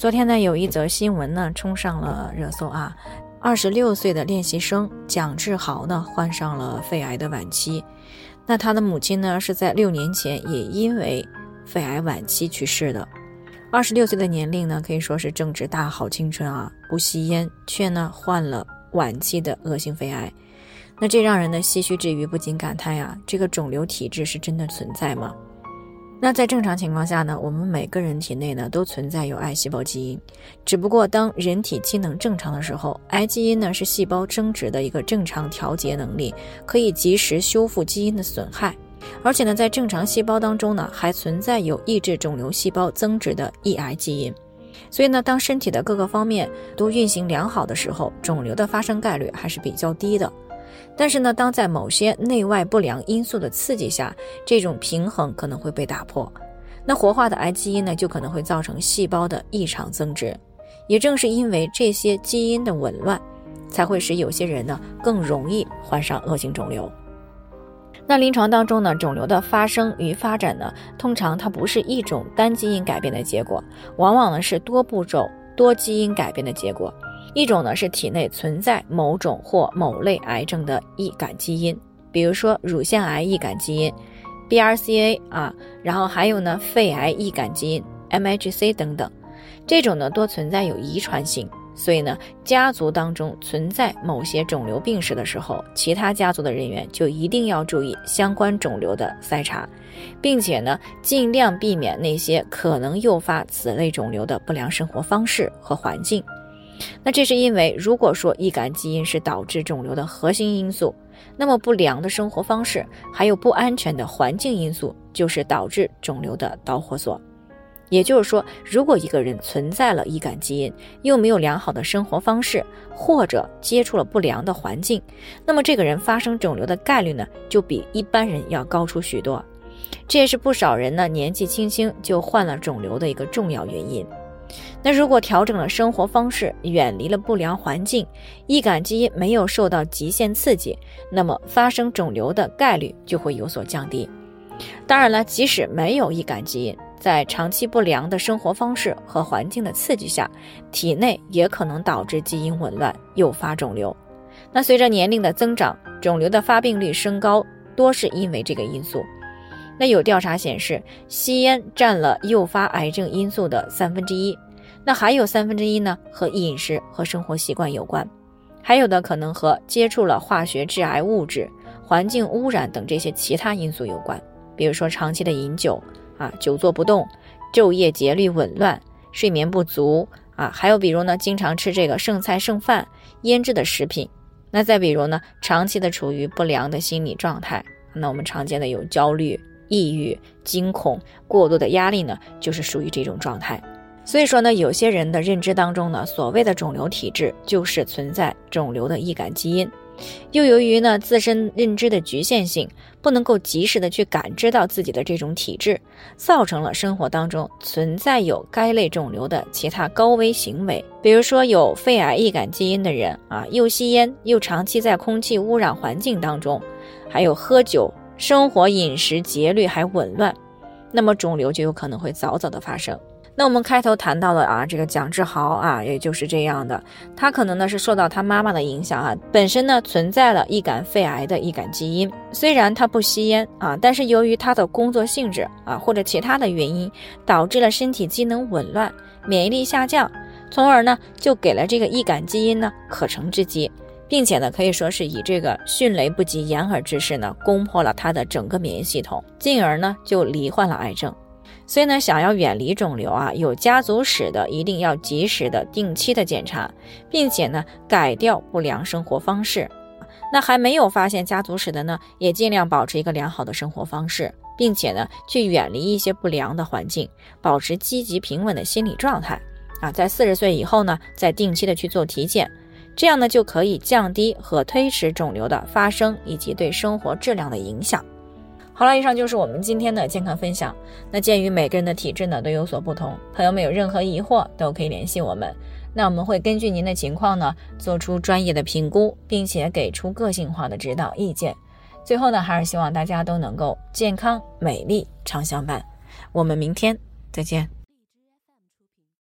昨天呢，有一则新闻呢冲上了热搜啊，二十六岁的练习生蒋志豪呢患上了肺癌的晚期，那他的母亲呢是在六年前也因为肺癌晚期去世的。二十六岁的年龄呢可以说是正值大好青春啊，不吸烟却呢患了晚期的恶性肺癌，那这让人呢唏嘘之余不禁感叹呀，这个肿瘤体质是真的存在吗？那在正常情况下呢，我们每个人体内呢都存在有癌细胞基因，只不过当人体机能正常的时候，癌基因呢是细胞增殖的一个正常调节能力，可以及时修复基因的损害，而且呢在正常细胞当中呢还存在有抑制肿瘤细胞增殖的抑癌基因，所以呢当身体的各个方面都运行良好的时候，肿瘤的发生概率还是比较低的。但是呢，当在某些内外不良因素的刺激下，这种平衡可能会被打破，那活化的癌基因呢，就可能会造成细胞的异常增殖。也正是因为这些基因的紊乱，才会使有些人呢更容易患上恶性肿瘤。那临床当中呢，肿瘤的发生与发展呢，通常它不是一种单基因改变的结果，往往呢是多步骤、多基因改变的结果。一种呢是体内存在某种或某类癌症的易感基因，比如说乳腺癌易感基因 BRCA 啊，然后还有呢肺癌易感基因 MHC 等等。这种呢多存在有遗传性，所以呢家族当中存在某些肿瘤病史的时候，其他家族的人员就一定要注意相关肿瘤的筛查，并且呢尽量避免那些可能诱发此类肿瘤的不良生活方式和环境。那这是因为，如果说易感基因是导致肿瘤的核心因素，那么不良的生活方式还有不安全的环境因素就是导致肿瘤的导火索。也就是说，如果一个人存在了易感基因，又没有良好的生活方式，或者接触了不良的环境，那么这个人发生肿瘤的概率呢，就比一般人要高出许多。这也是不少人呢年纪轻轻就患了肿瘤的一个重要原因。那如果调整了生活方式，远离了不良环境，易感基因没有受到极限刺激，那么发生肿瘤的概率就会有所降低。当然了，即使没有易感基因，在长期不良的生活方式和环境的刺激下，体内也可能导致基因紊乱，诱发肿瘤。那随着年龄的增长，肿瘤的发病率升高，多是因为这个因素。那有调查显示，吸烟占了诱发癌症因素的三分之一，那还有三分之一呢和饮食和生活习惯有关，还有的可能和接触了化学致癌物质、环境污染等这些其他因素有关，比如说长期的饮酒啊、久坐不动、昼夜节律紊乱、睡眠不足啊，还有比如呢经常吃这个剩菜剩饭、腌制的食品，那再比如呢长期的处于不良的心理状态，那我们常见的有焦虑。抑郁、惊恐、过度的压力呢，就是属于这种状态。所以说呢，有些人的认知当中呢，所谓的肿瘤体质就是存在肿瘤的易感基因。又由于呢自身认知的局限性，不能够及时的去感知到自己的这种体质，造成了生活当中存在有该类肿瘤的其他高危行为。比如说有肺癌易感基因的人啊，又吸烟，又长期在空气污染环境当中，还有喝酒。生活饮食节律还紊乱，那么肿瘤就有可能会早早的发生。那我们开头谈到了啊，这个蒋志豪啊，也就是这样的，他可能呢是受到他妈妈的影响啊，本身呢存在了易感肺癌的易感基因。虽然他不吸烟啊，但是由于他的工作性质啊或者其他的原因，导致了身体机能紊乱，免疫力下降，从而呢就给了这个易感基因呢可乘之机。并且呢，可以说是以这个迅雷不及掩耳之势呢，攻破了他的整个免疫系统，进而呢就罹患了癌症。所以呢，想要远离肿瘤啊，有家族史的一定要及时的、定期的检查，并且呢改掉不良生活方式。那还没有发现家族史的呢，也尽量保持一个良好的生活方式，并且呢去远离一些不良的环境，保持积极平稳的心理状态。啊，在四十岁以后呢，再定期的去做体检，这样呢就可以降低和推迟肿瘤的发生以及对生活质量的影响。好了，以上就是我们今天的健康分享。那鉴于每个人的体质呢都有所不同，朋友们有任何疑惑都可以联系我们，那我们会根据您的情况呢做出专业的评估，并且给出个性化的指导意见。最后呢，还是希望大家都能够健康美丽常相伴。我们明天再见。